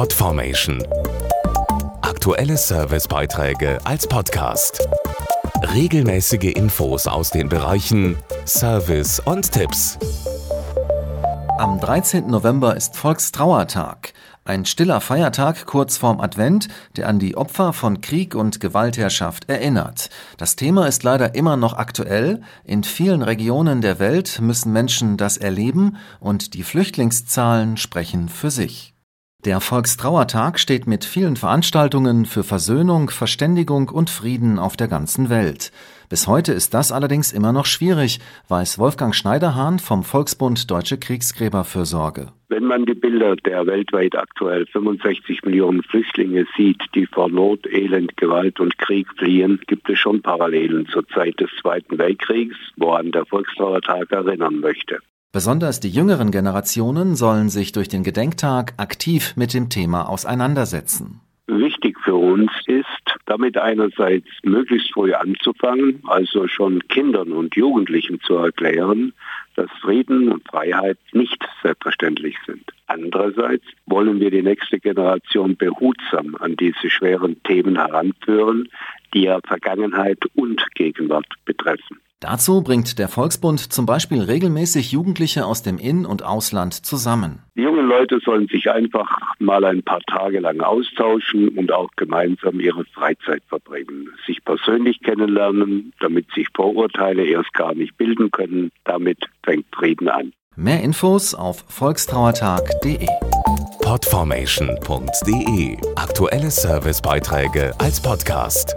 Podformation. Aktuelle Servicebeiträge als Podcast. Regelmäßige Infos aus den Bereichen Service und Tipps. Am 13. November ist Volkstrauertag. Ein stiller Feiertag kurz vorm Advent, der an die Opfer von Krieg und Gewaltherrschaft erinnert. Das Thema ist leider immer noch aktuell. In vielen Regionen der Welt müssen Menschen das erleben und die Flüchtlingszahlen sprechen für sich. Der Volkstrauertag steht mit vielen Veranstaltungen für Versöhnung, Verständigung und Frieden auf der ganzen Welt. Bis heute ist das allerdings immer noch schwierig, weiß Wolfgang Schneiderhahn vom Volksbund Deutsche Kriegsgräberfürsorge. Wenn man die Bilder der weltweit aktuell 65 Millionen Flüchtlinge sieht, die vor Not, Elend, Gewalt und Krieg fliehen, gibt es schon Parallelen zur Zeit des Zweiten Weltkriegs, woran der Volkstrauertag erinnern möchte. Besonders die jüngeren Generationen sollen sich durch den Gedenktag aktiv mit dem Thema auseinandersetzen. Wichtig für uns ist, damit einerseits möglichst früh anzufangen, also schon Kindern und Jugendlichen zu erklären, dass Frieden und Freiheit nicht selbstverständlich sind. Andererseits wollen wir die nächste Generation behutsam an diese schweren Themen heranführen, die ja Vergangenheit und Gegenwart betreffen. Dazu bringt der Volksbund zum Beispiel regelmäßig Jugendliche aus dem In- und Ausland zusammen. Die jungen Leute sollen sich einfach mal ein paar Tage lang austauschen und auch gemeinsam ihre Freizeit verbringen, sich persönlich kennenlernen, damit sich Vorurteile erst gar nicht bilden können. Damit fängt Frieden an. Mehr Infos auf volkstrauertag.de. Podformation.de Aktuelle Servicebeiträge als Podcast.